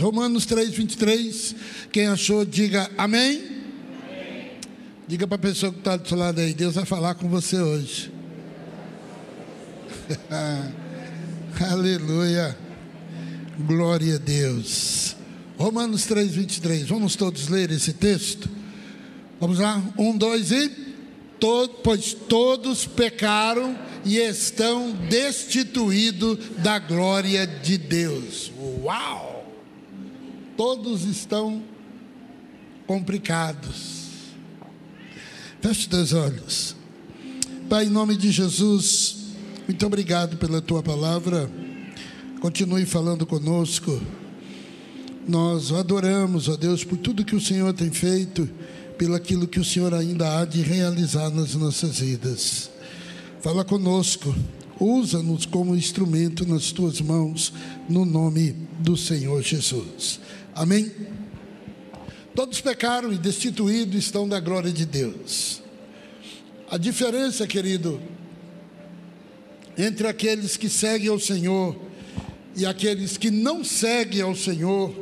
Romanos 3, 23. Quem achou, diga amém. amém. Diga para a pessoa que está do seu lado aí: Deus vai falar com você hoje. Aleluia. Glória a Deus. Romanos 3, 23. Vamos todos ler esse texto? Vamos lá? Um, dois e. Todo, pois todos pecaram e estão destituídos da glória de Deus. Uau! Todos estão complicados. Feche teus olhos. Pai, em nome de Jesus, muito obrigado pela tua palavra. Continue falando conosco. Nós adoramos, ó Deus, por tudo que o Senhor tem feito, pelo aquilo que o Senhor ainda há de realizar nas nossas vidas. Fala conosco, usa-nos como instrumento nas tuas mãos, no nome do Senhor Jesus. Amém? Todos pecaram e destituídos estão da glória de Deus. A diferença, querido, entre aqueles que seguem ao Senhor e aqueles que não seguem ao Senhor,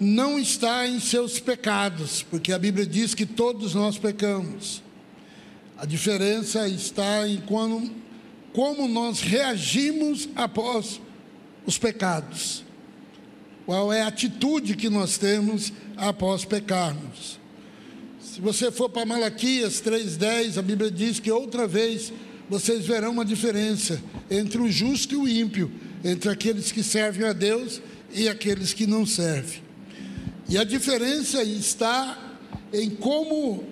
não está em seus pecados, porque a Bíblia diz que todos nós pecamos. A diferença está em como, como nós reagimos após os pecados. Qual é a atitude que nós temos após pecarmos? Se você for para Malaquias 3,10, a Bíblia diz que outra vez vocês verão uma diferença entre o justo e o ímpio, entre aqueles que servem a Deus e aqueles que não servem. E a diferença está em como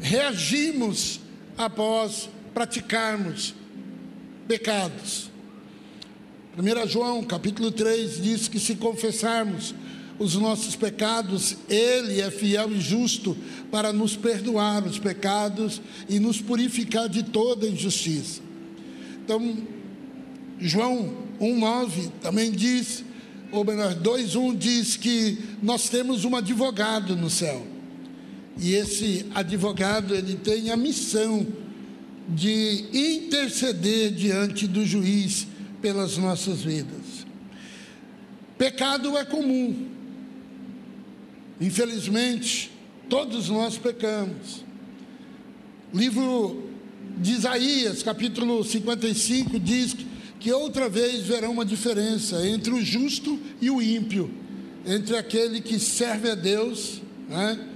reagimos após praticarmos pecados. 1 João capítulo 3 diz que se confessarmos os nossos pecados, Ele é fiel e justo para nos perdoar os pecados e nos purificar de toda injustiça. Então, João 1,9 também diz, ou melhor, 2,1 diz que nós temos um advogado no céu. E esse advogado, ele tem a missão de interceder diante do juiz pelas nossas vidas. Pecado é comum. Infelizmente, todos nós pecamos. Livro de Isaías, capítulo 55, diz que outra vez verá uma diferença entre o justo e o ímpio, entre aquele que serve a Deus. Né?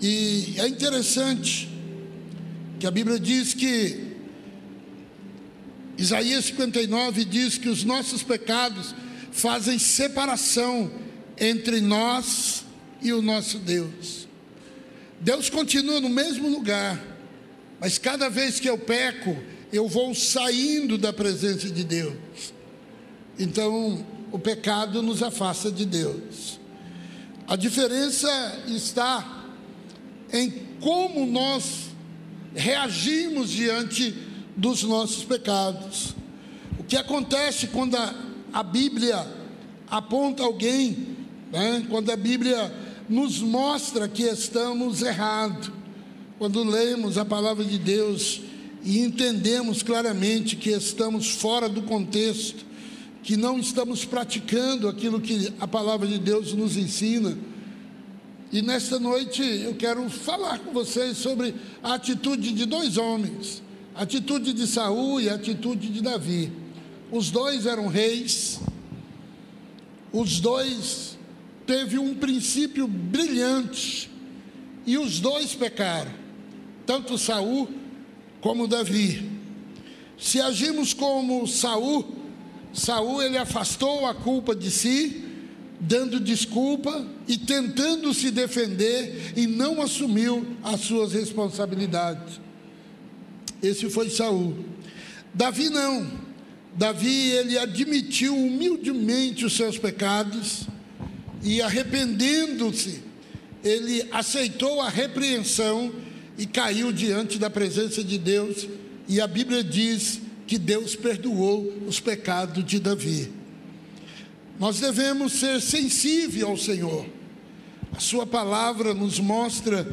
E é interessante que a Bíblia diz que Isaías 59 diz que os nossos pecados fazem separação entre nós e o nosso Deus. Deus continua no mesmo lugar, mas cada vez que eu peco, eu vou saindo da presença de Deus. Então, o pecado nos afasta de Deus. A diferença está em como nós reagimos diante dos nossos pecados. O que acontece quando a, a Bíblia aponta alguém, né? quando a Bíblia nos mostra que estamos errados, quando lemos a palavra de Deus e entendemos claramente que estamos fora do contexto, que não estamos praticando aquilo que a palavra de Deus nos ensina. E nesta noite eu quero falar com vocês sobre a atitude de dois homens atitude de Saul e atitude de Davi. Os dois eram reis, os dois teve um princípio brilhante e os dois pecaram, tanto Saul como Davi. Se agimos como Saul, Saul ele afastou a culpa de si, dando desculpa e tentando se defender e não assumiu as suas responsabilidades. Esse foi Saul. Davi não. Davi ele admitiu humildemente os seus pecados e arrependendo-se, ele aceitou a repreensão e caiu diante da presença de Deus, e a Bíblia diz que Deus perdoou os pecados de Davi. Nós devemos ser sensíveis ao Senhor. A sua palavra nos mostra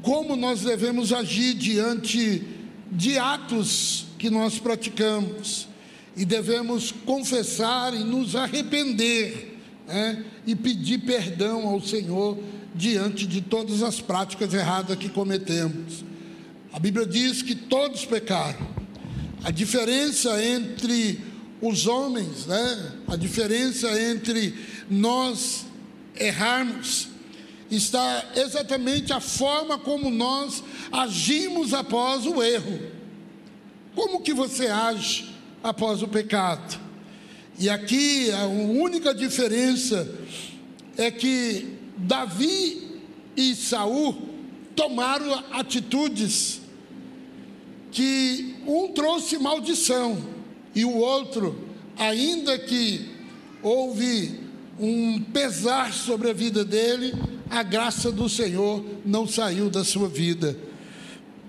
como nós devemos agir diante de atos que nós praticamos e devemos confessar e nos arrepender né, e pedir perdão ao Senhor diante de todas as práticas erradas que cometemos. A Bíblia diz que todos pecaram. A diferença entre os homens, né, a diferença entre nós errarmos, está exatamente a forma como nós agimos após o erro. Como que você age após o pecado? E aqui a única diferença é que Davi e Saul tomaram atitudes que um trouxe maldição e o outro, ainda que houve um pesar sobre a vida dele, a graça do Senhor não saiu da sua vida.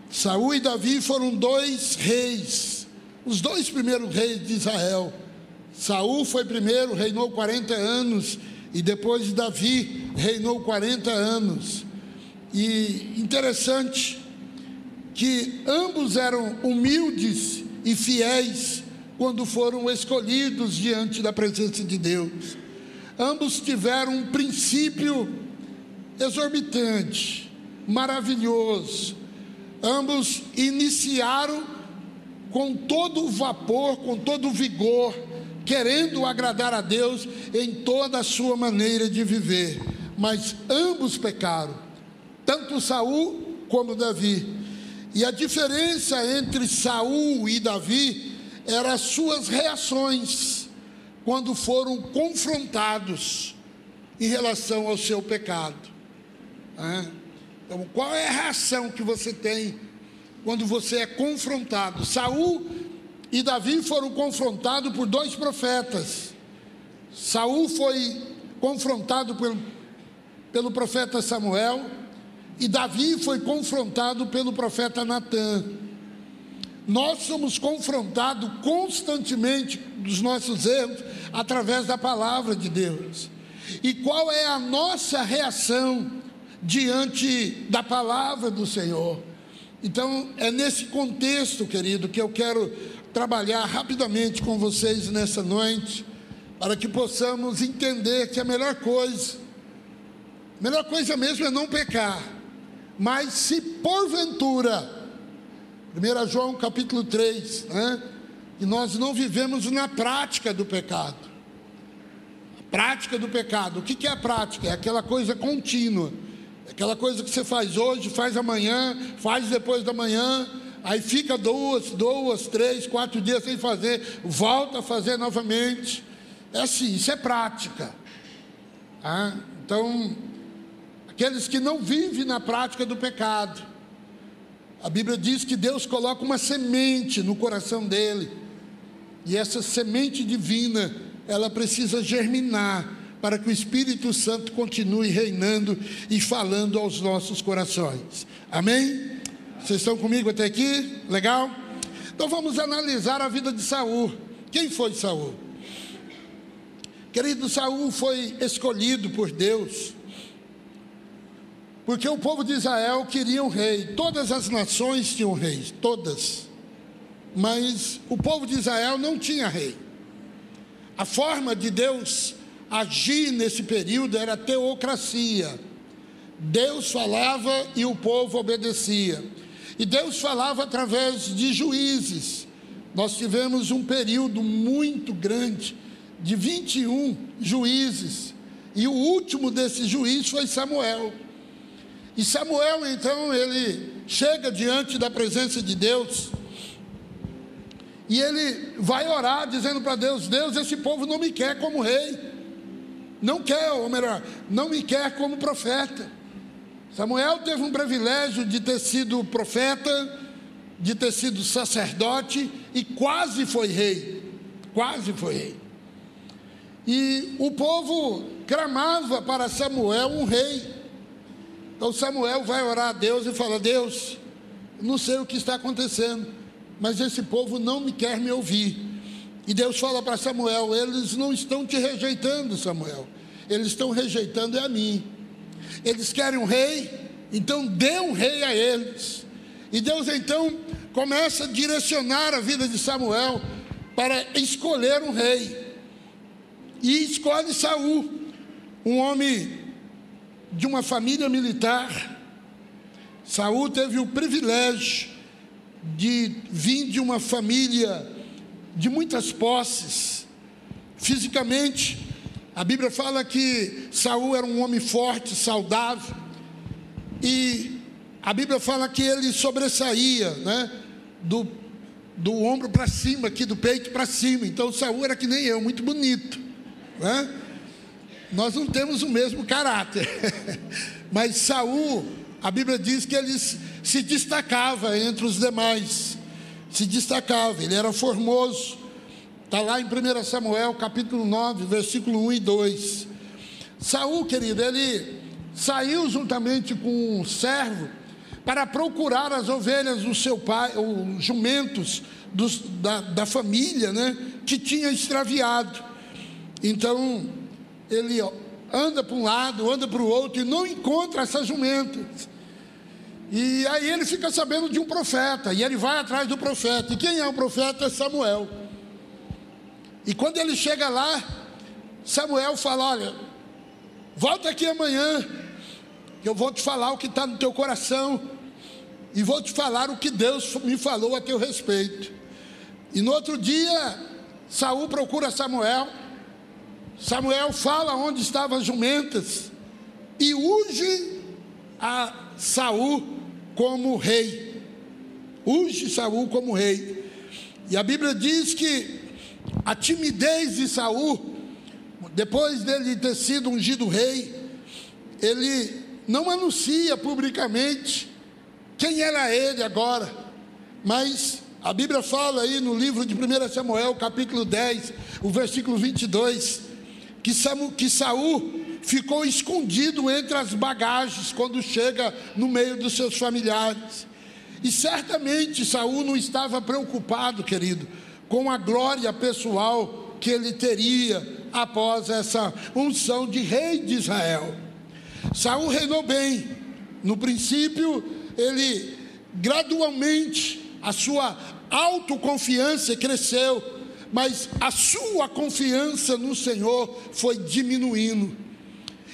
Saul e Davi foram dois reis, os dois primeiros reis de Israel. Saul foi primeiro, reinou 40 anos, e depois Davi reinou 40 anos. E interessante que ambos eram humildes e fiéis quando foram escolhidos diante da presença de Deus. Ambos tiveram um princípio exorbitante, maravilhoso. Ambos iniciaram com todo o vapor, com todo o vigor, querendo agradar a Deus em toda a sua maneira de viver. Mas ambos pecaram, tanto Saul como Davi. E a diferença entre Saul e Davi eram as suas reações quando foram confrontados em relação ao seu pecado. Então, qual é a reação que você tem quando você é confrontado? Saul e Davi foram confrontados por dois profetas. Saul foi confrontado pelo, pelo profeta Samuel e Davi foi confrontado pelo profeta Natã. Nós somos confrontados constantemente dos nossos erros através da palavra de Deus. E qual é a nossa reação diante da palavra do Senhor? Então, é nesse contexto, querido, que eu quero trabalhar rapidamente com vocês nessa noite, para que possamos entender que a melhor coisa, a melhor coisa mesmo é não pecar, mas se porventura, 1 João capítulo 3, né, que nós não vivemos na prática do pecado. A prática do pecado, o que, é a prática? É aquela coisa contínua, é aquela coisa que você faz hoje, faz amanhã, faz depois da manhã, aí fica duas, duas, três, quatro dias sem fazer, volta a fazer novamente. É assim, isso é prática. Ah, então, aqueles que não vivem na prática do pecado, a Bíblia diz que Deus coloca uma semente no coração dele, e essa semente divina, ela precisa germinar para que o Espírito Santo continue reinando e falando aos nossos corações. Amém? Vocês estão comigo até aqui? Legal? Então vamos analisar a vida de Saul. Quem foi Saul? Querido, Saul foi escolhido por Deus. Porque o povo de Israel queria um rei. Todas as nações tinham reis, todas. Mas o povo de Israel não tinha rei. A forma de Deus agir nesse período era teocracia. Deus falava e o povo obedecia. E Deus falava através de juízes. Nós tivemos um período muito grande de 21 juízes. E o último desses juízes foi Samuel. E Samuel, então, ele chega diante da presença de Deus. E ele vai orar dizendo para Deus: Deus, esse povo não me quer como rei. Não quer, ou melhor, não me quer como profeta. Samuel teve um privilégio de ter sido profeta, de ter sido sacerdote e quase foi rei. Quase foi rei. E o povo clamava para Samuel um rei. Então Samuel vai orar a Deus e fala: Deus, não sei o que está acontecendo, mas esse povo não me quer me ouvir. E Deus fala para Samuel: eles não estão te rejeitando, Samuel, eles estão rejeitando é a mim. Eles querem um rei, então dê um rei a eles. E Deus então começa a direcionar a vida de Samuel para escolher um rei. E escolhe Saul. um homem de uma família militar. Saul teve o privilégio de vir de uma família de muitas posses. Fisicamente, a Bíblia fala que Saul era um homem forte, saudável, e a Bíblia fala que ele sobressaía, né, do, do ombro para cima, aqui do peito para cima. Então Saul era que nem eu, muito bonito, né? Nós não temos o mesmo caráter, mas Saul, a Bíblia diz que ele se destacava entre os demais, se destacava, ele era formoso. Está lá em 1 Samuel, capítulo 9, versículo 1 e 2. Saul, querido, ele saiu juntamente com um servo para procurar as ovelhas do seu pai, os jumentos dos, da, da família, né, que tinha extraviado. Então, ele anda para um lado, anda para o outro e não encontra essas jumentas. E aí ele fica sabendo de um profeta, e ele vai atrás do profeta. E quem é o profeta? É Samuel. E quando ele chega lá, Samuel fala: Olha, volta aqui amanhã, eu vou te falar o que está no teu coração, e vou te falar o que Deus me falou a teu respeito. E no outro dia, Saul procura Samuel, Samuel fala onde estavam as jumentas e unge a Saul como rei. Unge Saul como rei. E a Bíblia diz que a timidez de Saul, depois dele ter sido ungido rei, ele não anuncia publicamente quem era ele agora, mas a Bíblia fala aí no livro de 1 Samuel, capítulo 10, o versículo 22, que, Samu, que Saul ficou escondido entre as bagagens quando chega no meio dos seus familiares. E certamente Saul não estava preocupado, querido, com a glória pessoal que ele teria após essa unção de rei de Israel. Saul reinou bem. No princípio, ele gradualmente a sua autoconfiança cresceu mas a sua confiança no Senhor foi diminuindo.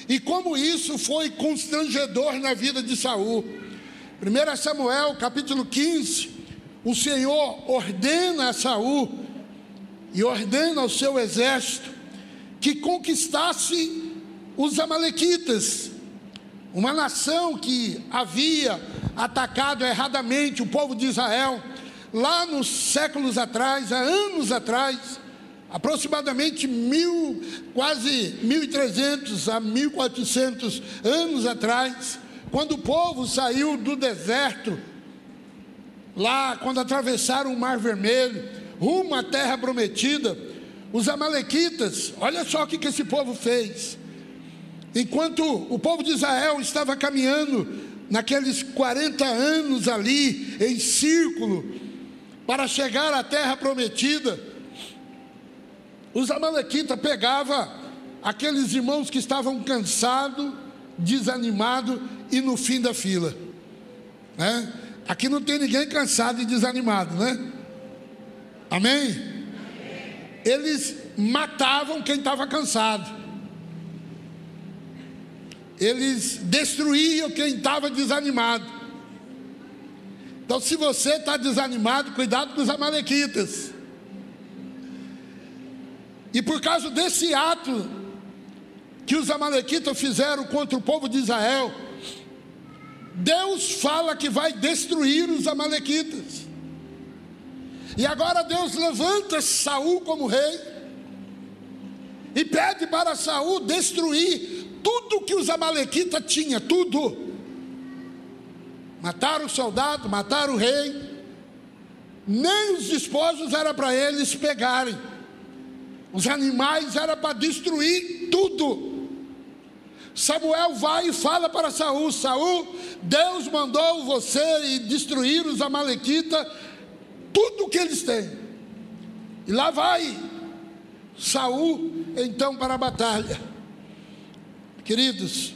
E como isso foi constrangedor na vida de Saul. 1 Samuel, capítulo 15, o Senhor ordena a Saul e ordena ao seu exército que conquistasse os amalequitas, uma nação que havia atacado erradamente o povo de Israel lá nos séculos atrás, há anos atrás, aproximadamente mil, quase 1.300 a 1.400 anos atrás, quando o povo saiu do deserto, lá quando atravessaram o Mar Vermelho, rumo à terra prometida, os amalequitas, olha só o que, que esse povo fez. Enquanto o povo de Israel estava caminhando naqueles 40 anos ali, em círculo, para chegar à terra prometida, os amalequitas pegavam aqueles irmãos que estavam cansados, desanimados e no fim da fila. Né? Aqui não tem ninguém cansado e desanimado, né? Amém? Eles matavam quem estava cansado. Eles destruíam quem estava desanimado. Então, se você está desanimado, cuidado com os amalequitas. E por causa desse ato que os amalequitas fizeram contra o povo de Israel, Deus fala que vai destruir os amalequitas. E agora Deus levanta Saul como rei e pede para Saul destruir tudo que os amalequitas tinham, tudo. Mataram o soldado, mataram o rei. Nem os esposos era para eles pegarem. Os animais era para destruir tudo. Samuel vai e fala para Saul: Saul, Deus mandou você destruir os amalequitas, tudo que eles têm. E lá vai Saul então para a batalha. Queridos,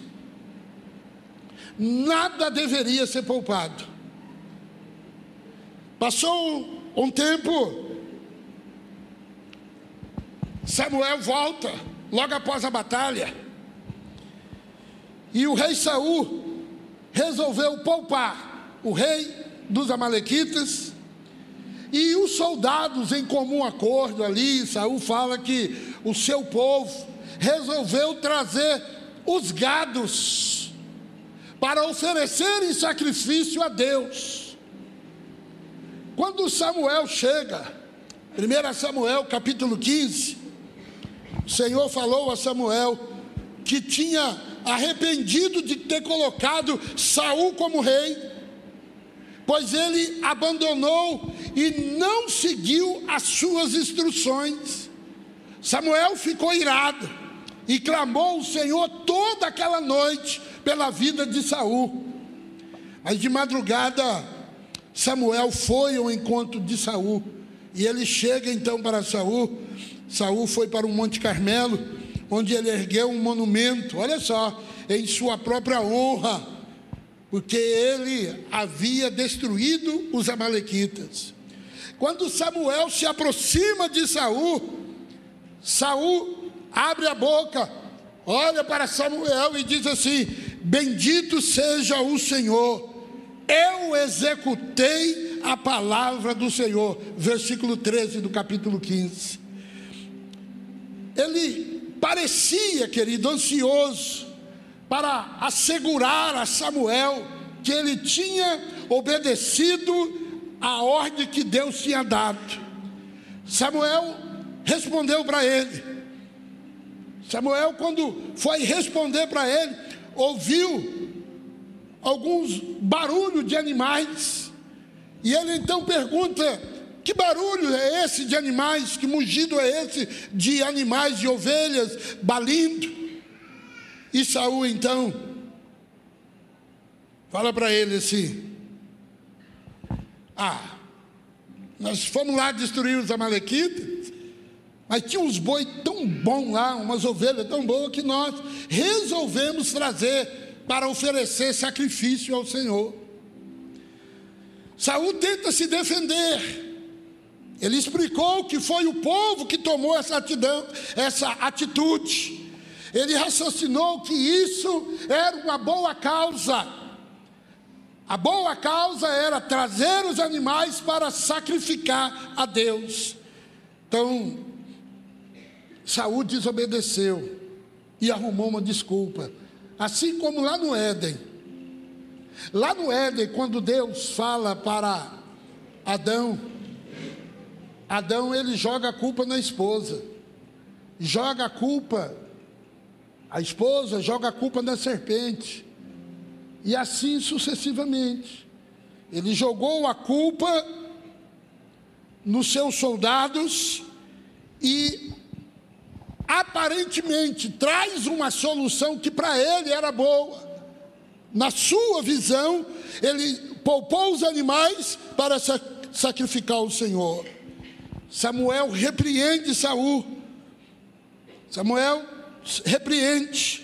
nada deveria ser poupado. Passou um tempo, Samuel volta, logo após a batalha, E o rei Saul resolveu poupar o rei dos amalequitas e os soldados em comum acordo ali, Saul fala que o seu povo resolveu trazer os gados para oferecerem sacrifício a Deus. Quando Samuel chega, 1 Samuel capítulo 15, o Senhor falou a Samuel que tinha arrependido de ter colocado Saul como rei, pois ele abandonou e não seguiu as suas instruções. Samuel ficou irado e clamou o Senhor toda aquela noite pela vida de Saul. Mas de madrugada Samuel foi ao encontro de Saul e ele chega então para Saul. Saul foi para o Monte Carmelo, onde ele ergueu um monumento, olha só, em sua própria honra, porque ele havia destruído os amalequitas. Quando Samuel se aproxima de Saul, Saul abre a boca, olha para Samuel e diz assim: Bendito seja o Senhor, eu executei a palavra do Senhor. Versículo 13 do capítulo 15. Ele parecia, querido, ansioso para assegurar a Samuel que ele tinha obedecido a ordem que Deus tinha dado. Samuel respondeu para ele. Samuel, quando foi responder para ele, ouviu alguns barulhos de animais. E ele então pergunta: que barulho é esse de animais? Que mugido é esse de animais, de ovelhas, balindo? E Saul então fala para ele assim: Ah, nós fomos lá destruir os amalequitas, mas tinha uns boi tão bons lá, umas ovelhas tão boas que nós resolvemos trazer para oferecer sacrifício ao Senhor. Saul tenta se defender. Ele explicou que foi o povo que tomou essa, atidão, essa atitude. Ele raciocinou que isso era uma boa causa. A boa causa era trazer os animais para sacrificar a Deus. Então, Saúl desobedeceu e arrumou uma desculpa. Assim como lá no Éden. Lá no Éden, quando Deus fala para Adão, Adão ele joga a culpa na esposa. Joga a culpa, a esposa joga a culpa na serpente. E assim sucessivamente. Ele jogou a culpa nos seus soldados e aparentemente traz uma solução que para ele era boa. Na sua visão, ele poupou os animais para sacrificar o Senhor. Samuel repreende Saul. Samuel repreende.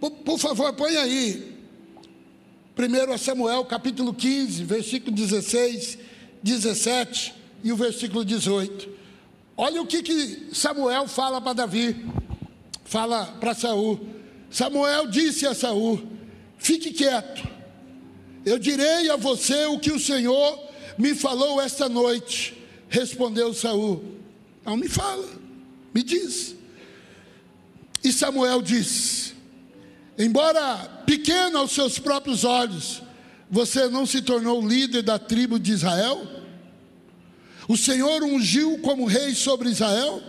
Por, por favor, põe aí. Primeiro a Samuel, capítulo 15, versículo 16, 17 e o versículo 18. Olha o que, que Samuel fala para Davi, fala para Saul. Samuel disse a Saul: Fique quieto. Eu direi a você o que o Senhor me falou esta noite. Respondeu Saul: Não me fala, me diz. E Samuel disse: Embora pequeno aos seus próprios olhos, você não se tornou líder da tribo de Israel? O Senhor ungiu como rei sobre Israel,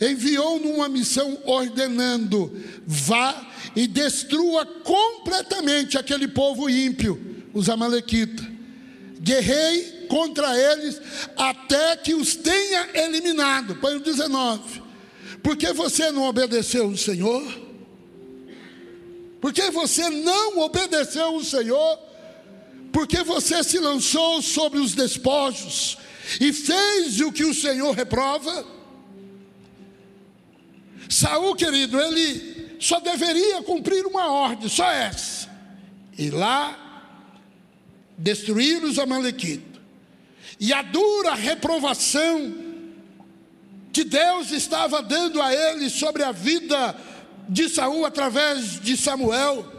enviou numa missão ordenando: vá e destrua completamente aquele povo ímpio, os Amalequitas. Guerrei contra eles até que os tenha eliminado. Põe o 19. Porque você não obedeceu o Senhor? Porque você não obedeceu o Senhor? Porque você se lançou sobre os despojos e fez o que o Senhor reprova. Saul, querido, ele só deveria cumprir uma ordem, só essa: ir lá destruir os amalequitas. E a dura reprovação que Deus estava dando a ele sobre a vida de Saul através de Samuel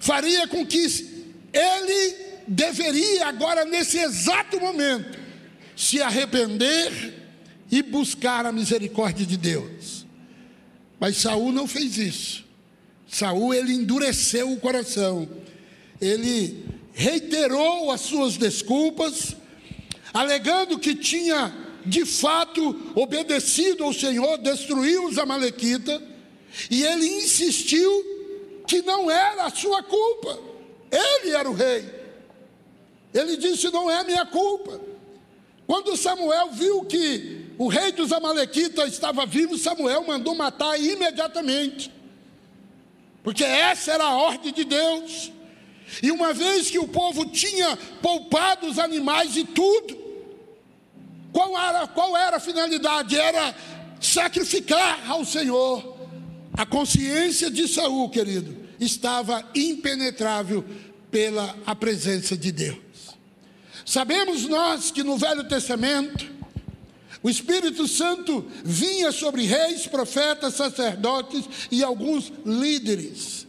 faria com que ele deveria agora nesse exato momento se arrepender e buscar a misericórdia de Deus. Mas Saul não fez isso. Saul ele endureceu o coração. Ele reiterou as suas desculpas, alegando que tinha de fato obedecido ao Senhor, destruiu os amalequitas, e ele insistiu que não era a sua culpa. Ele era o rei. Ele disse: "Não é minha culpa". Quando Samuel viu que o rei dos amalequitas estava vivo, Samuel mandou matar imediatamente. Porque essa era a ordem de Deus. E uma vez que o povo tinha poupado os animais e tudo, qual era, qual era a finalidade? Era sacrificar ao Senhor. A consciência de Saul, querido, estava impenetrável pela a presença de Deus. Sabemos nós que no Velho Testamento o Espírito Santo vinha sobre reis, profetas, sacerdotes e alguns líderes.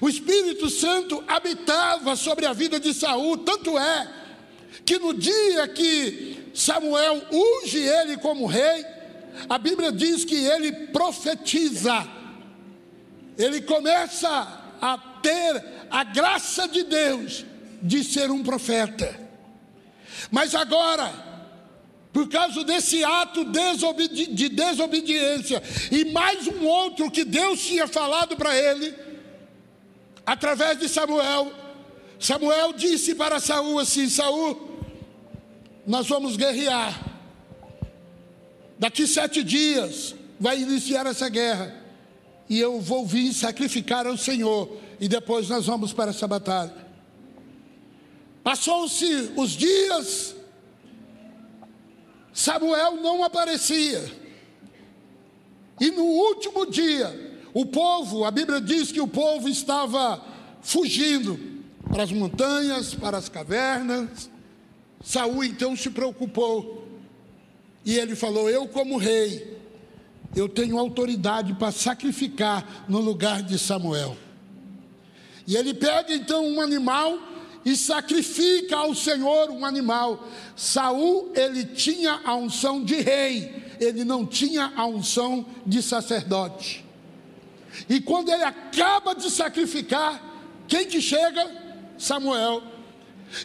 O Espírito Santo habitava sobre a vida de Saul, tanto é que no dia que Samuel unge ele como rei, a Bíblia diz que ele profetiza. Ele começa a ter a graça de Deus de ser um profeta. Mas agora, por causa desse ato de desobediência e mais um outro que Deus tinha falado para ele, através de Samuel. Samuel disse para Saul assim: Saul, nós vamos guerrear. Daqui sete dias vai iniciar essa guerra. E eu vou vir sacrificar ao Senhor. E depois nós vamos para essa batalha. Passou-se os dias, Samuel não aparecia. E no último dia, o povo, a Bíblia diz que o povo estava fugindo para as montanhas, para as cavernas. Saul então se preocupou. E ele falou: Eu, como rei, eu tenho autoridade para sacrificar no lugar de Samuel. E ele pega então um animal e sacrifica ao Senhor um animal. Saul, ele tinha a unção de rei, ele não tinha a unção de sacerdote. E quando ele acaba de sacrificar, quem que chega? Samuel.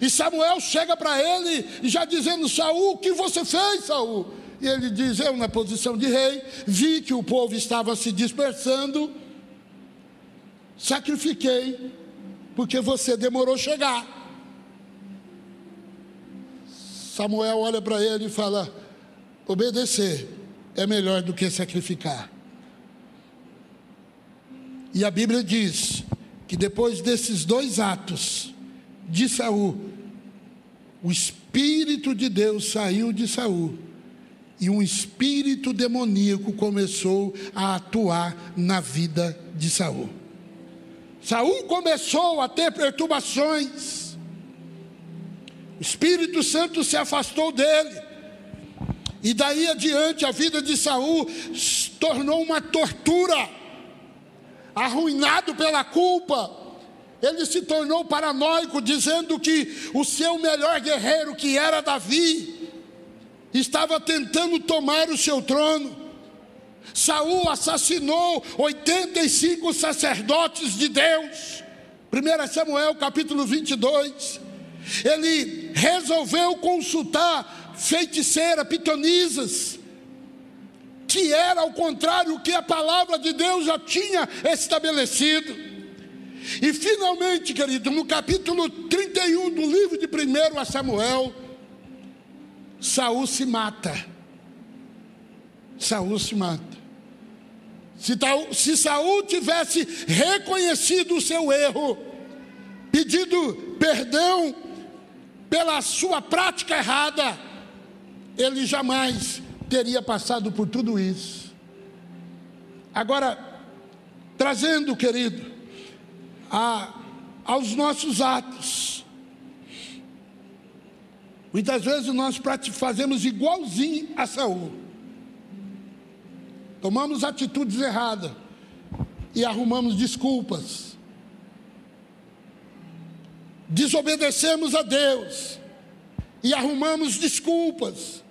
E Samuel chega para ele e já dizendo: Saul, o que você fez, Saul? E ele diz: Eu, na posição de rei, vi que o povo estava se dispersando, sacrifiquei, porque você demorou a chegar. Samuel olha para ele e fala: Obedecer é melhor do que sacrificar. E a Bíblia diz que depois desses dois atos de Saul, o espírito de Deus saiu de Saul e um espírito demoníaco começou a atuar na vida de Saul. Saul começou a ter perturbações. O Espírito Santo se afastou dele. E daí adiante a vida de Saul se tornou uma tortura arruinado pela culpa, ele se tornou paranoico, dizendo que o seu melhor guerreiro, que era Davi, estava tentando tomar o seu trono. Saul assassinou 85 sacerdotes de Deus. 1 Samuel capítulo 22. Ele resolveu consultar feiticeira, pitonisas, que era ao contrário o que a palavra de Deus já tinha estabelecido. E finalmente, querido, no capítulo 31 do livro de 1 Samuel, Saul se mata. Saul se mata. Se, Saul tivesse reconhecido o seu erro, pedido perdão pela sua prática errada, ele jamais teria passado por tudo isso. Agora, trazendo, querido, a, aos nossos atos. Muitas vezes nós fazemos igualzinho a Saul. Tomamos atitudes erradas. e arrumamos desculpas. Desobedecemos a Deus e arrumamos desculpas,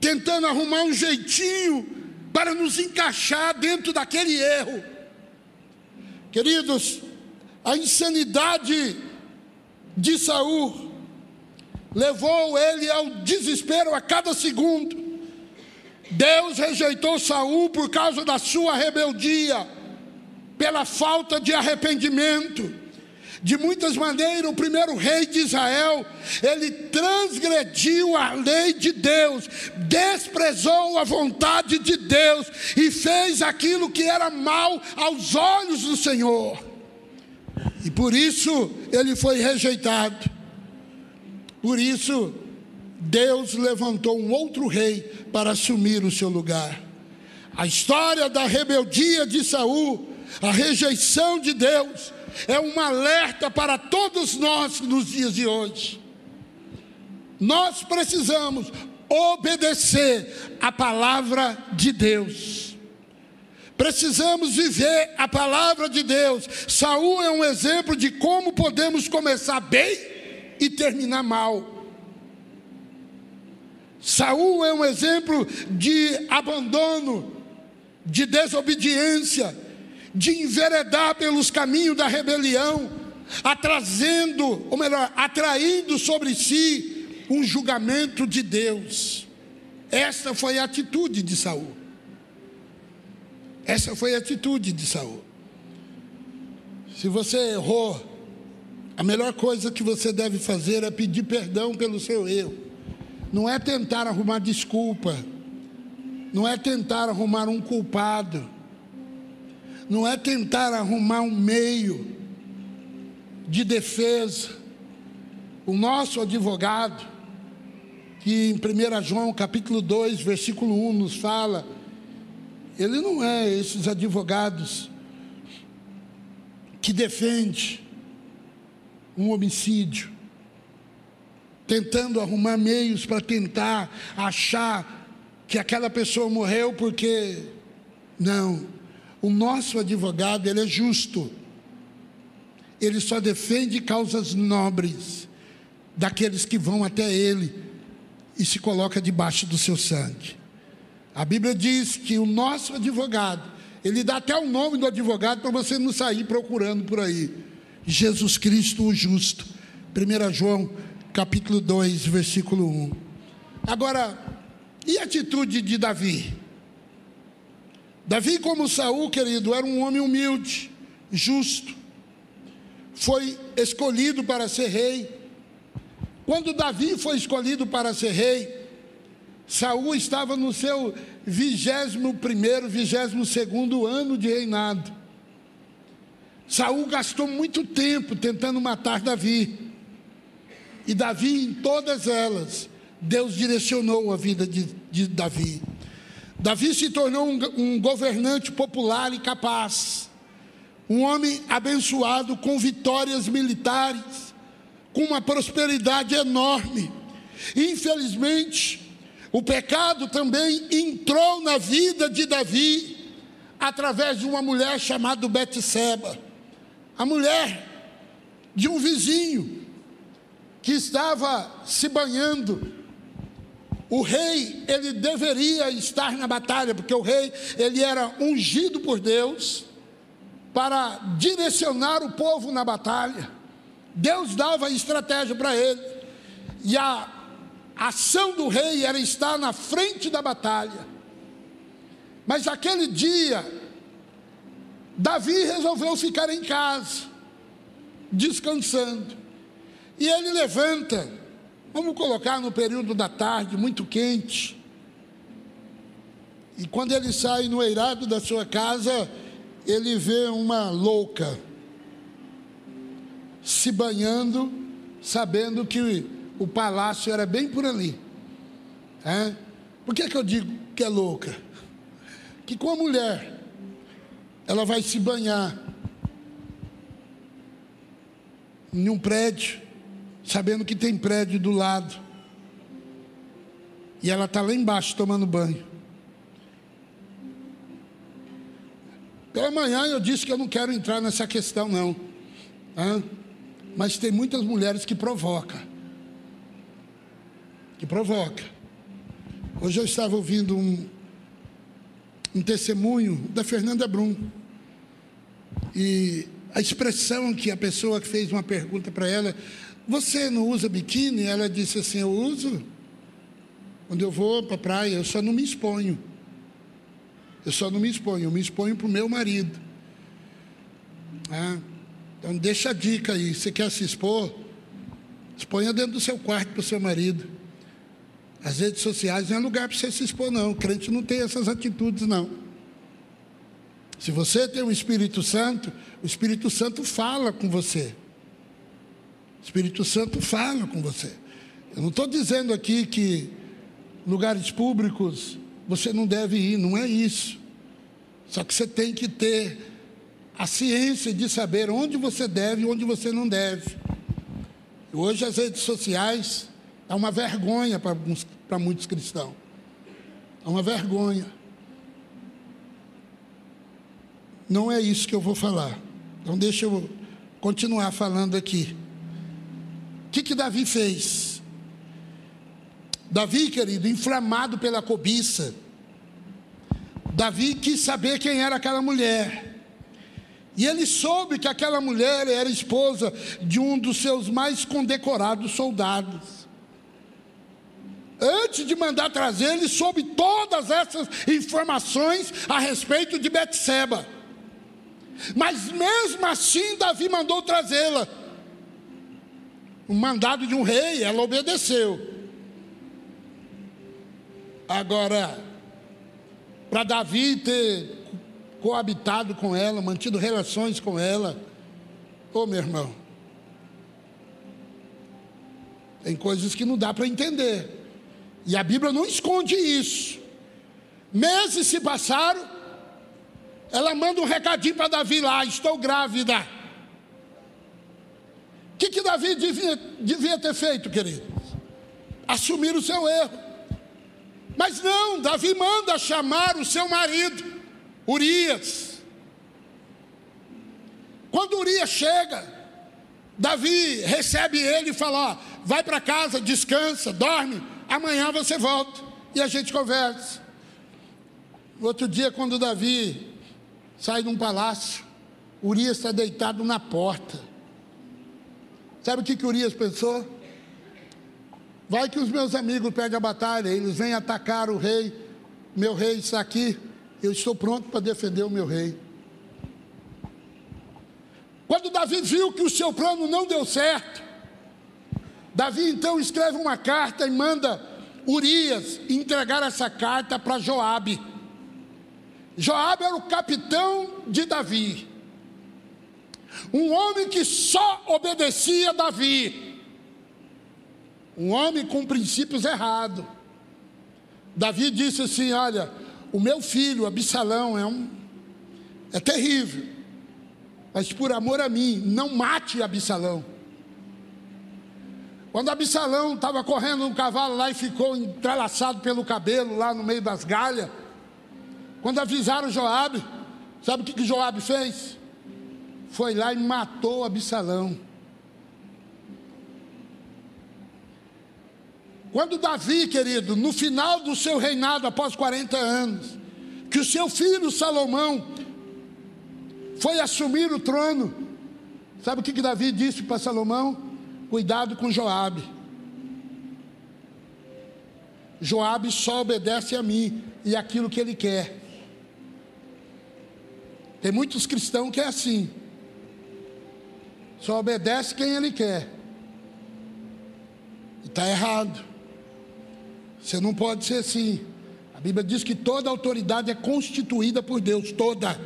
tentando arrumar um jeitinho para nos encaixar dentro daquele erro. Queridos, a insanidade de Saul levou ele ao desespero a cada segundo. Deus rejeitou Saul por causa da sua rebeldia, pela falta de arrependimento. De muitas maneiras, o primeiro rei de Israel, ele transgrediu a lei de Deus, desprezou a vontade de Deus e fez aquilo que era mal aos olhos do Senhor. E por isso ele foi rejeitado. Por isso, Deus levantou um outro rei para assumir o seu lugar. A história da rebeldia de Saul, a rejeição de Deus, é um alerta para todos nós nos dias de hoje. Nós precisamos obedecer a palavra de Deus. Precisamos viver a palavra de Deus. Saul é um exemplo de como podemos começar bem e terminar mal. Saul é um exemplo de abandono, de desobediência, de enveredar pelos caminhos da rebelião, atrazendo, ou melhor, atraindo sobre si um julgamento de Deus. Essa foi a atitude de Saul. Essa foi a atitude de Saul. Se você errou, a melhor coisa que você deve fazer é pedir perdão pelo seu erro não é tentar arrumar desculpa, não é tentar arrumar um culpado, não é tentar arrumar um meio de defesa. O nosso advogado, que em 1 João capítulo 2, versículo 1 nos fala, ele não é esses advogados que defende um homicídio tentando arrumar meios para tentar achar que aquela pessoa morreu porque não. O nosso advogado, ele é justo. Ele só defende causas nobres daqueles que vão até ele e se coloca debaixo do seu sangue. A Bíblia diz que o nosso advogado, ele dá até o nome do advogado para você não sair procurando por aí. Jesus Cristo o justo. 1 João capítulo 2, versículo 1. Agora, e a atitude de Davi? Davi, como Saul, querido, era um homem humilde, justo. Foi escolhido para ser rei. Quando Davi foi escolhido para ser rei, Saul estava no seu vigésimo primeiro, vigésimo segundo ano de reinado. Saul gastou muito tempo tentando matar Davi. E Davi, em todas elas, Deus direcionou a vida de, de Davi. Davi se tornou um, um governante popular e capaz, um homem abençoado com vitórias militares, com uma prosperidade enorme. Infelizmente, o pecado também entrou na vida de Davi através de uma mulher chamada Betseba, a mulher de um vizinho que estava se banhando. O rei, ele deveria estar na batalha, porque o rei, ele era ungido por Deus para direcionar o povo na batalha. Deus dava estratégia para ele. E a ação do rei era estar na frente da batalha. Mas aquele dia, Davi resolveu ficar em casa, descansando. E ele levanta, vamos colocar no período da tarde, muito quente. E quando ele sai no eirado da sua casa, ele vê uma louca se banhando, sabendo que o palácio era bem por ali. É? Por que, que eu digo que é louca? Que com a mulher, ela vai se banhar em um prédio, sabendo que tem prédio do lado. E ela está lá embaixo tomando banho. Então amanhã eu disse que eu não quero entrar nessa questão, não. Hã? Mas tem muitas mulheres que provocam. Que provoca. Hoje eu estava ouvindo um, um testemunho da Fernanda Brum. E a expressão que a pessoa que fez uma pergunta para ela, você não usa biquíni? Ela disse assim, eu uso. Quando eu vou para a praia, eu só não me exponho. Eu só não me exponho, eu me exponho para o meu marido. Ah, então deixa a dica aí, você quer se expor? Exponha dentro do seu quarto para o seu marido. As redes sociais não é lugar para você se expor, não. O crente não tem essas atitudes, não. Se você tem o Espírito Santo, o Espírito Santo fala com você. Espírito Santo fala com você. Eu não estou dizendo aqui que lugares públicos você não deve ir, não é isso. Só que você tem que ter a ciência de saber onde você deve e onde você não deve. Hoje as redes sociais é uma vergonha para muitos cristãos. É uma vergonha. Não é isso que eu vou falar. Então deixa eu continuar falando aqui. O que, que Davi fez? Davi, querido, inflamado pela cobiça, Davi quis saber quem era aquela mulher. E ele soube que aquela mulher era esposa de um dos seus mais condecorados soldados. Antes de mandar trazer, ele soube todas essas informações a respeito de Betseba. Mas mesmo assim, Davi mandou trazê-la. O mandado de um rei, ela obedeceu. Agora, para Davi ter coabitado com ela, mantido relações com ela, ô meu irmão, tem coisas que não dá para entender. E a Bíblia não esconde isso. Meses se passaram, ela manda um recadinho para Davi lá: estou grávida. Que, Davi devia, devia ter feito, queridos? Assumir o seu erro. Mas não, Davi manda chamar o seu marido, Urias. Quando Urias chega, Davi recebe ele e fala: ó, vai para casa, descansa, dorme, amanhã você volta e a gente conversa. Outro dia, quando Davi sai de um palácio, Urias está deitado na porta. Sabe o que, que Urias pensou? Vai que os meus amigos perdem a batalha, eles vêm atacar o rei. Meu rei está aqui, eu estou pronto para defender o meu rei. Quando Davi viu que o seu plano não deu certo, Davi então escreve uma carta e manda Urias entregar essa carta para Joabe. Joabe era o capitão de Davi. Um homem que só obedecia Davi. Um homem com princípios errados. Davi disse assim: Olha, o meu filho, Absalão, é um. É terrível. Mas por amor a mim, não mate Absalão. Quando Absalão estava correndo um cavalo lá e ficou entrelaçado pelo cabelo lá no meio das galhas, quando avisaram Joabe, sabe o que, que Joabe fez? Foi lá e matou Absalão. Quando Davi, querido, no final do seu reinado, após 40 anos, que o seu filho Salomão foi assumir o trono, sabe o que, que Davi disse para Salomão? Cuidado com Joabe. Joabe só obedece a mim e aquilo que ele quer. Tem muitos cristãos que é assim. Só obedece quem ele quer. E está errado. Você não pode ser assim. A Bíblia diz que toda autoridade é constituída por Deus, toda.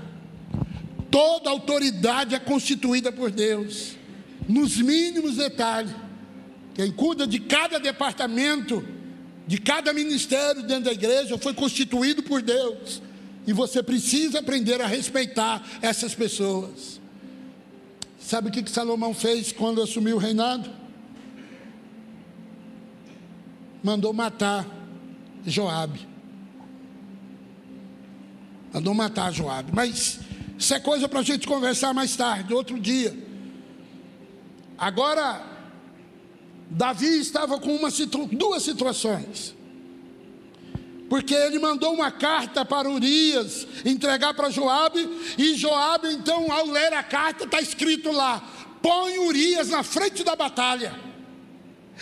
Toda autoridade é constituída por Deus, nos mínimos detalhes. Quem cuida de cada departamento, de cada ministério dentro da igreja, foi constituído por Deus. E você precisa aprender a respeitar essas pessoas. Sabe o que Salomão fez quando assumiu o reinado? mandou matar Joabe. Mandou matar Joabe. Mas Isso é coisa para a gente conversar mais tarde, outro dia. Agora, Davi estava com uma, duas situações. Porque ele mandou uma carta para Urias entregar para Joabe, e Joabe, então, ao ler a carta, está escrito lá: põe Urias na frente da batalha.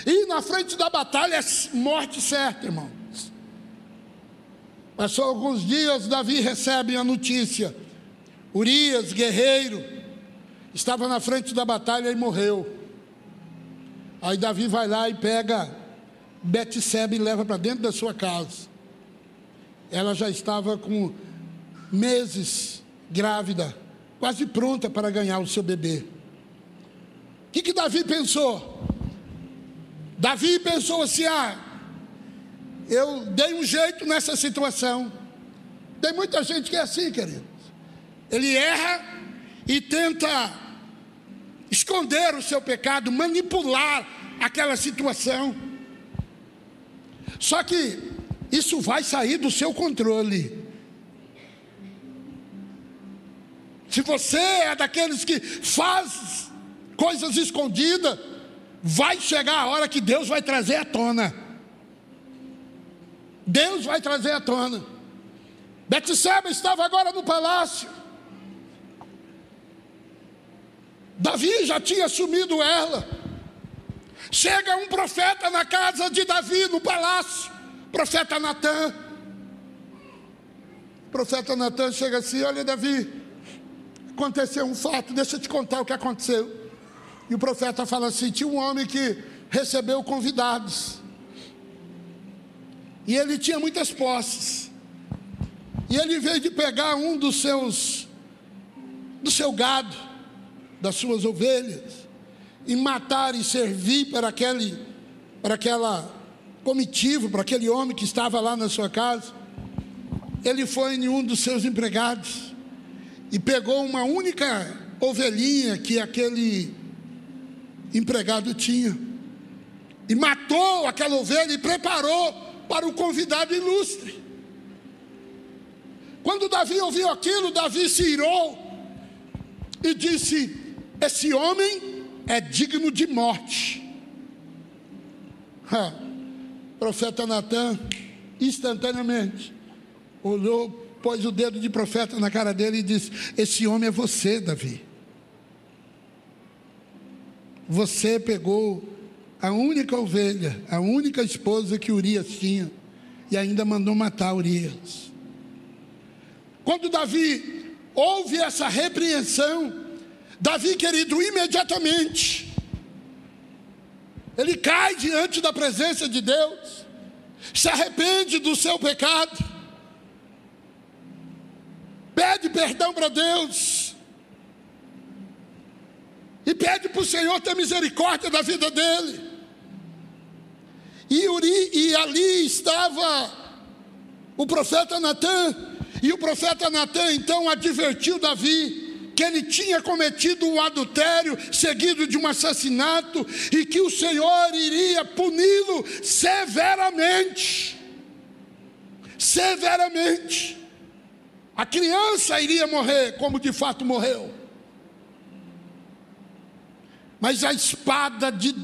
E na frente da batalha é morte certa, irmão. Passou alguns dias, Davi recebe a notícia: Urias, guerreiro, estava na frente da batalha e morreu. Aí Davi vai lá e pega Betsebe e leva para dentro da sua casa. Ela já estava com meses grávida, quase pronta para ganhar o seu bebê. O que, que Davi pensou? Davi pensou assim: ah, eu dei um jeito nessa situação. Tem muita gente que é assim, queridos. Ele erra e tenta esconder o seu pecado, manipular aquela situação. Só que isso vai sair do seu controle. Se você é daqueles que faz coisas escondidas, vai chegar a hora que Deus vai trazer à tona. Deus vai trazer à tona. Betseba estava agora no palácio. Davi já tinha assumido ela. Chega um profeta na casa de Davi, no palácio, profeta Natan. Profeta Natan chega assim: Olha, Davi, aconteceu um fato, deixa eu te contar o que aconteceu. E o profeta fala assim: tinha um homem que recebeu convidados. E ele tinha muitas posses. E ele veio de pegar um dos seus, do seu gado, das suas ovelhas, e matar e servir para aquele, para aquela comitiva, para aquele homem que estava lá na sua casa. Ele foi em um dos seus empregados e pegou uma única ovelhinha que aquele empregado tinha. E matou aquela ovelha e preparou para o convidado ilustre. Quando Davi ouviu aquilo, Davi se irou e disse: Esse homem é digno de morte. Ha. Profeta Natan, instantaneamente, olhou, pôs o dedo de profeta na cara dele e disse: Esse homem é você, Davi. Você pegou a única ovelha, a única esposa que Urias tinha, e ainda mandou matar Urias. Quando Davi ouve essa repreensão, Davi, querido, imediatamente, ele cai diante da presença de Deus, se arrepende do seu pecado, pede perdão para Deus, e pede para o Senhor ter misericórdia da vida dele. E, Uri, e ali estava o profeta Natan, e o profeta Natan então advertiu Davi que ele tinha cometido um adultério seguido de um assassinato e que o Senhor iria puni-lo severamente. Severamente. A criança iria morrer, como de fato morreu. Mas a espada de,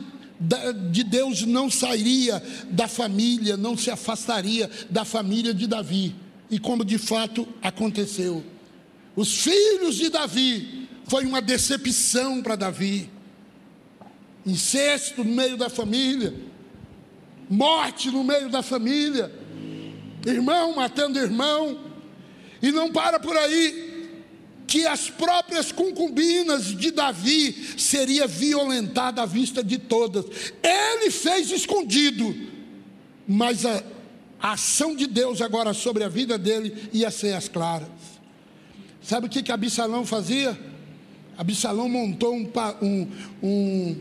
de Deus não sairia da família, não se afastaria da família de Davi. E como de fato aconteceu. Os filhos de Davi foi uma decepção para Davi. Incesto no meio da família, morte no meio da família, irmão matando irmão, e não para por aí que as próprias concubinas de Davi seria violentada à vista de todas. Ele fez escondido, mas a, ação de Deus agora sobre a vida dele ia ser as claras. Sabe o que que Absalão fazia? Absalão montou um, um, um,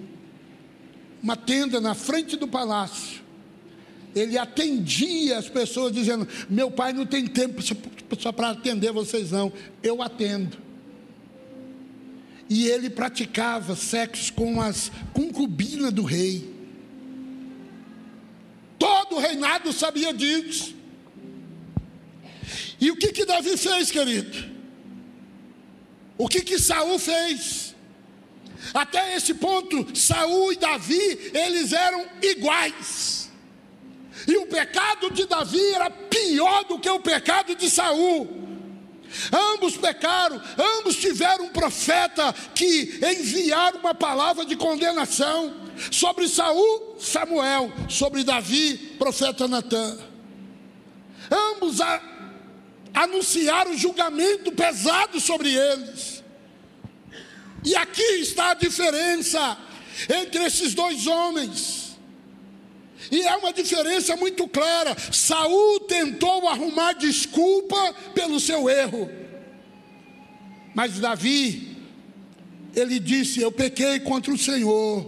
uma tenda na frente do palácio. Ele atendia as pessoas dizendo: Meu pai não tem tempo só para atender vocês, não. Eu atendo. E ele praticava sexo com as concubinas do rei. Todo o reinado sabia disso. E o que que Davi fez, querido? O que que Saul fez? Até esse ponto, Saul e Davi, eles eram iguais. E o pecado de Davi era pior do que o pecado de Saul. Ambos pecaram, ambos tiveram um profeta que enviaram uma palavra de condenação sobre Saul, Samuel, sobre Davi, profeta Natã. Ambos a, anunciaram julgamento pesado sobre eles. E aqui está a diferença entre esses dois homens. E é uma diferença muito clara. Saul tentou arrumar desculpa pelo seu erro. Mas Davi, ele disse: Eu pequei contra o Senhor,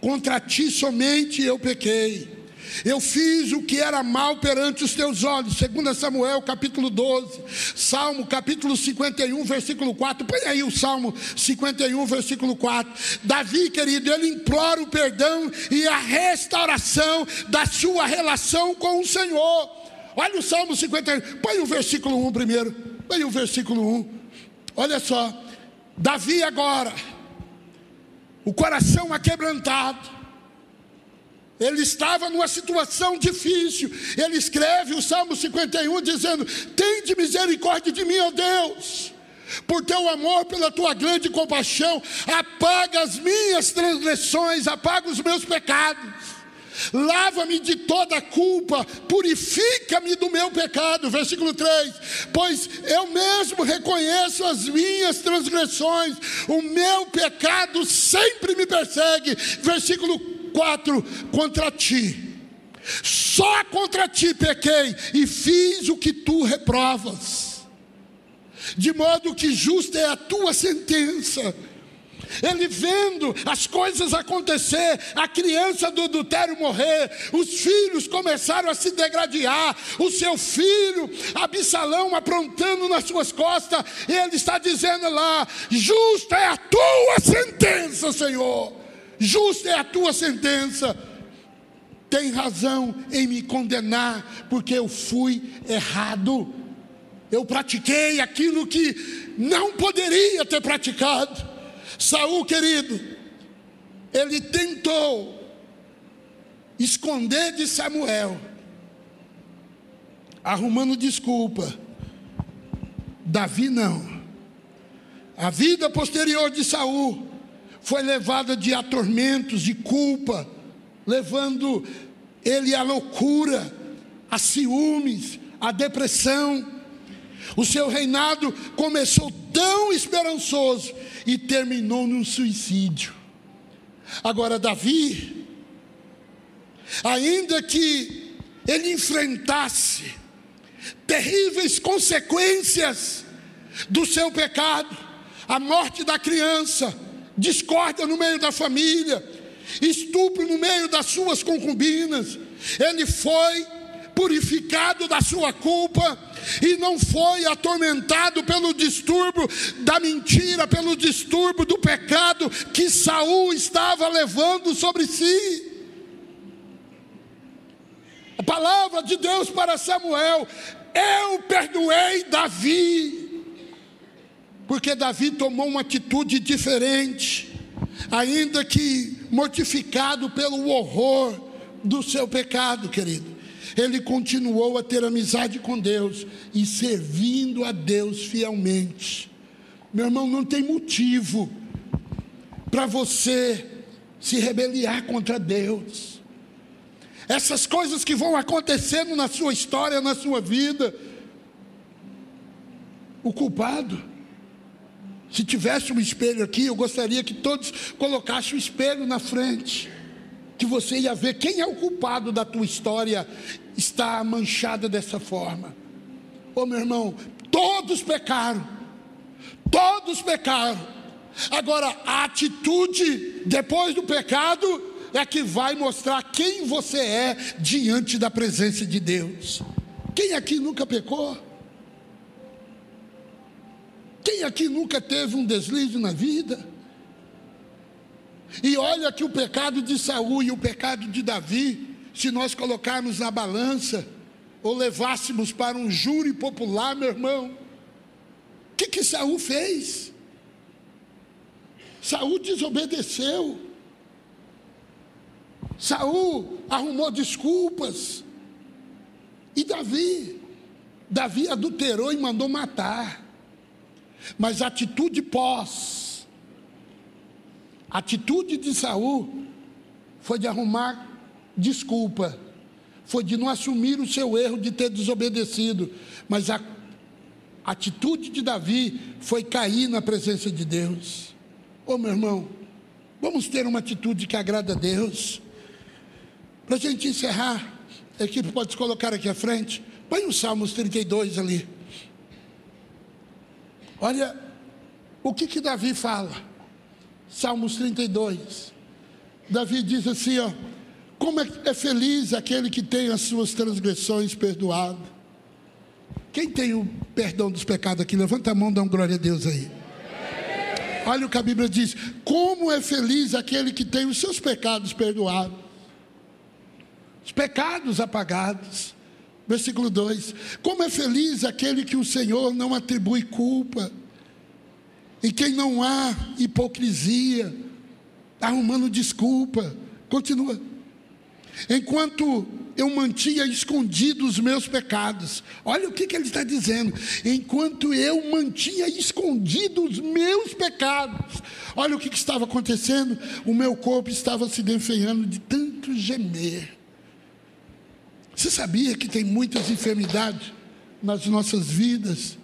contra ti somente eu pequei. Eu fiz o que era mal perante os teus olhos. 2 Samuel capítulo 12. Salmo capítulo 51, versículo 4. Põe aí o Salmo 51, versículo 4. Davi, querido, ele implora o perdão e a restauração da sua relação com o Senhor. Olha o Salmo 51. Põe o versículo 1 primeiro. Põe o versículo 1. Olha só. Davi agora, o coração aquebrantado ele estava numa situação difícil. Ele escreve o Salmo 51 dizendo: Tem de misericórdia de mim, ó Deus. Por teu amor, pela tua grande compaixão, apaga as minhas transgressões, apaga os meus pecados. Lava-me de toda culpa, purifica-me do meu pecado. Versículo 3: Pois eu mesmo reconheço as minhas transgressões, o meu pecado sempre me persegue. Versículo 4: Contra ti, só contra ti pequei e fiz o que tu reprovas, de modo que justa é a tua sentença. Ele vendo as coisas acontecer, a criança do adultério morrer, os filhos começaram a se degradar, o seu filho, Absalão, aprontando nas suas costas, ele está dizendo lá: justa é a tua sentença, Senhor, justa é a tua sentença. Tem razão em me condenar, porque eu fui errado. Eu pratiquei aquilo que não poderia ter praticado. Saul, querido, ele tentou esconder de Samuel, arrumando desculpa. Davi não. A vida posterior de Saul foi levada de atormentos, de culpa, levando ele à loucura, a ciúmes, à depressão. O seu reinado começou tão esperançoso e terminou num suicídio. Agora, Davi, ainda que ele enfrentasse terríveis consequências do seu pecado, a morte da criança, discórdia no meio da família, estupro no meio das suas concubinas, ele foi purificado da sua culpa e não foi atormentado pelo distúrbio da mentira, pelo distúrbio do pecado que Saul estava levando sobre si. A palavra de Deus para Samuel: Eu perdoei Davi, porque Davi tomou uma atitude diferente, ainda que mortificado pelo horror do seu pecado, querido ele continuou a ter amizade com Deus e servindo a Deus fielmente. Meu irmão, não tem motivo para você se rebeliar contra Deus. Essas coisas que vão acontecendo na sua história, na sua vida, o culpado, se tivesse um espelho aqui, eu gostaria que todos colocassem o espelho na frente que você ia ver quem é o culpado da tua história está manchada dessa forma. Ô oh, meu irmão, todos pecaram, todos pecaram. Agora, a atitude depois do pecado é que vai mostrar quem você é diante da presença de Deus. Quem aqui nunca pecou? Quem aqui nunca teve um deslize na vida? E olha que o pecado de Saul e o pecado de Davi, se nós colocarmos na balança, ou levássemos para um júri popular, meu irmão, o que que Saul fez? Saul desobedeceu. Saul arrumou desculpas. E Davi, Davi adulterou e mandou matar. Mas a atitude pós, a atitude de Saul foi de arrumar desculpa, foi de não assumir o seu erro de ter desobedecido, mas a atitude de Davi foi cair na presença de Deus. Ô meu irmão, vamos ter uma atitude que agrada a Deus. Para a gente encerrar, a equipe pode se colocar aqui à frente. Põe o Salmos 32 ali. Olha o que que Davi fala. Salmos 32. Davi diz assim, ó: Como é, é feliz aquele que tem as suas transgressões perdoadas. Quem tem o perdão dos pecados aqui, levanta a mão, dá um glória a Deus aí. Olha o que a Bíblia diz: Como é feliz aquele que tem os seus pecados perdoados os pecados apagados. Versículo 2: Como é feliz aquele que o Senhor não atribui culpa, e quem não há hipocrisia, arrumando desculpa. Continua. Enquanto eu mantinha escondidos os meus pecados, olha o que, que ele está dizendo. Enquanto eu mantinha escondidos os meus pecados, olha o que, que estava acontecendo. O meu corpo estava se defeiando de tanto gemer. Você sabia que tem muitas enfermidades nas nossas vidas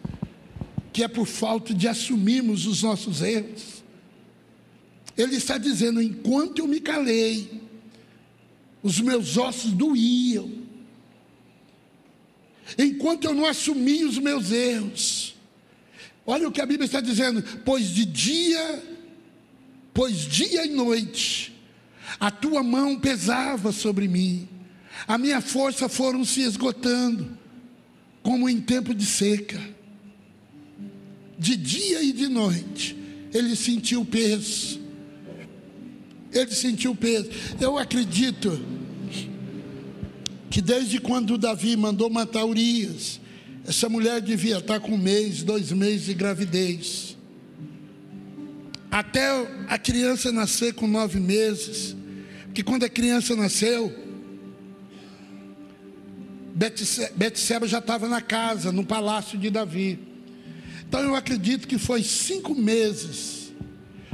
que é por falta de assumirmos os nossos erros? Ele está dizendo: enquanto eu me calei, os meus ossos doíam, enquanto eu não assumi os meus erros. Olha o que a Bíblia está dizendo: pois de dia, pois dia e noite, a tua mão pesava sobre mim a minha força foram se esgotando, como em tempo de seca. De dia e de noite, ele sentiu peso. Ele sentiu peso. Eu acredito que desde quando Davi mandou matar Urias, essa mulher devia estar com um mês, dois meses de gravidez. Até a criança nascer com nove meses. Porque quando a criança nasceu, Betseba já estava na casa, no palácio de Davi. Então eu acredito que foi cinco meses,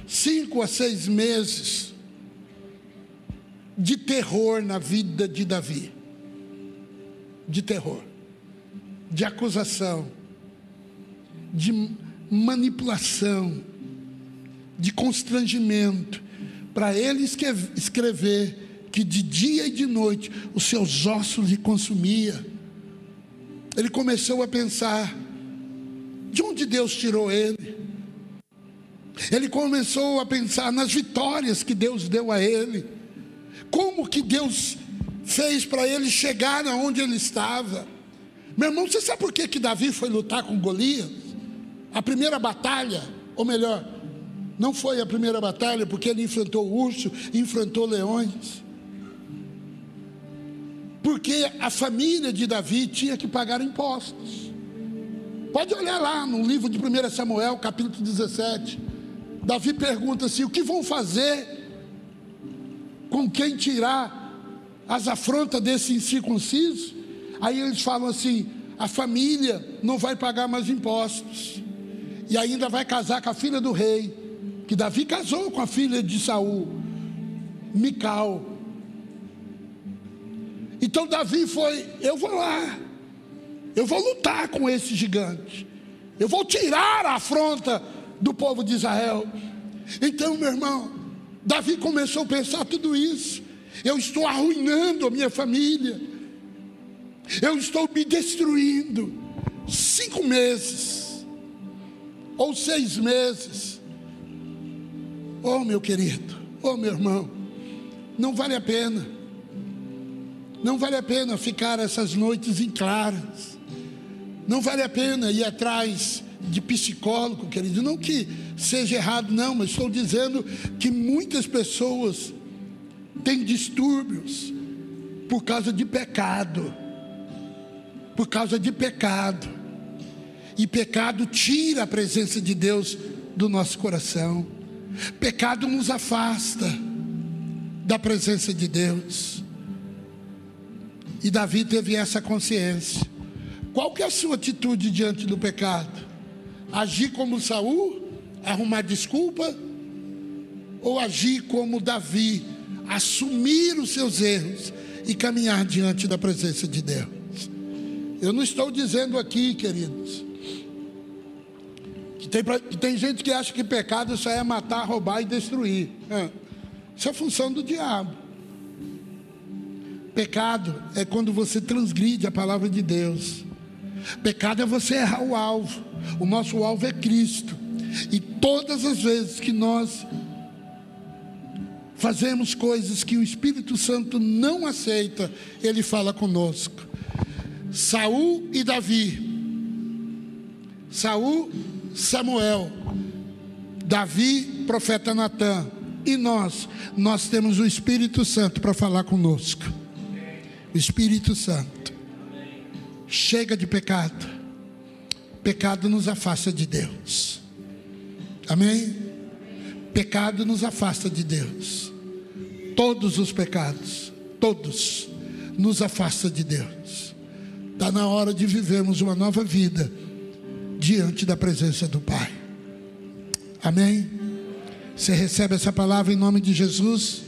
cinco a seis meses de terror na vida de Davi. De terror, de acusação, de manipulação, de constrangimento, para ele escrever que de dia e de noite os seus ossos lhe consumia. Ele começou a pensar: de onde Deus tirou ele? Ele começou a pensar nas vitórias que Deus deu a ele. Como que Deus fez para ele chegar aonde ele estava? Meu irmão, você sabe por que, que Davi foi lutar com Golias? A primeira batalha, ou melhor, não foi a primeira batalha, porque ele enfrentou urso, enfrentou leões porque a família de Davi tinha que pagar impostos. Pode olhar lá no livro de 1 Samuel, capítulo 17. Davi pergunta assim: o que vão fazer com quem tirar as afrontas desse incircunciso? Aí eles falam assim: a família não vai pagar mais impostos, e ainda vai casar com a filha do rei, que Davi casou com a filha de Saul, Mical. Então Davi foi: eu vou lá, eu vou lutar com esse gigante, eu vou tirar a afronta do povo de Israel. Então, meu irmão, Davi começou a pensar tudo isso. Eu estou arruinando a minha família, eu estou me destruindo. Cinco meses, ou seis meses. Oh, meu querido, oh, meu irmão, não vale a pena. Não vale a pena ficar essas noites em claras. Não vale a pena ir atrás de psicólogo, querido. Não que seja errado, não, mas estou dizendo que muitas pessoas têm distúrbios por causa de pecado. Por causa de pecado. E pecado tira a presença de Deus do nosso coração. Pecado nos afasta da presença de Deus. E Davi teve essa consciência. Qual que é a sua atitude diante do pecado? Agir como Saul, arrumar desculpa, ou agir como Davi, assumir os seus erros e caminhar diante da presença de Deus? Eu não estou dizendo aqui, queridos, que tem, que tem gente que acha que pecado só é matar, roubar e destruir. Isso é função do diabo. Pecado é quando você transgride a palavra de Deus. Pecado é você errar o alvo. O nosso alvo é Cristo. E todas as vezes que nós fazemos coisas que o Espírito Santo não aceita, ele fala conosco. Saul e Davi. Saul, Samuel. Davi, profeta Natan. E nós, nós temos o Espírito Santo para falar conosco. Espírito Santo. Chega de pecado. Pecado nos afasta de Deus. Amém? Pecado nos afasta de Deus. Todos os pecados, todos, nos afasta de Deus. Está na hora de vivermos uma nova vida diante da presença do Pai. Amém? Você recebe essa palavra em nome de Jesus?